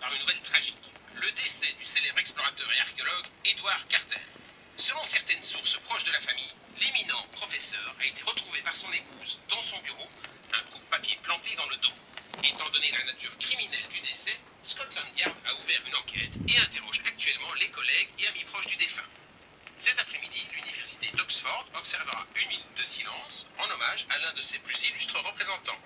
par une nouvelle tragique. Le décès du célèbre explorateur et archéologue Edward Carter. Selon certaines sources proches de la famille, l'éminent professeur a été retrouvé par son épouse dans son bureau, un coup de papier planté dans le dos. Étant donné la nature criminelle du décès, Scotland Yard a ouvert une enquête et interroge actuellement les collègues et amis proches du défunt. Cet après-midi, l'université d'Oxford observera une minute de silence en hommage à l'un de ses plus illustres représentants.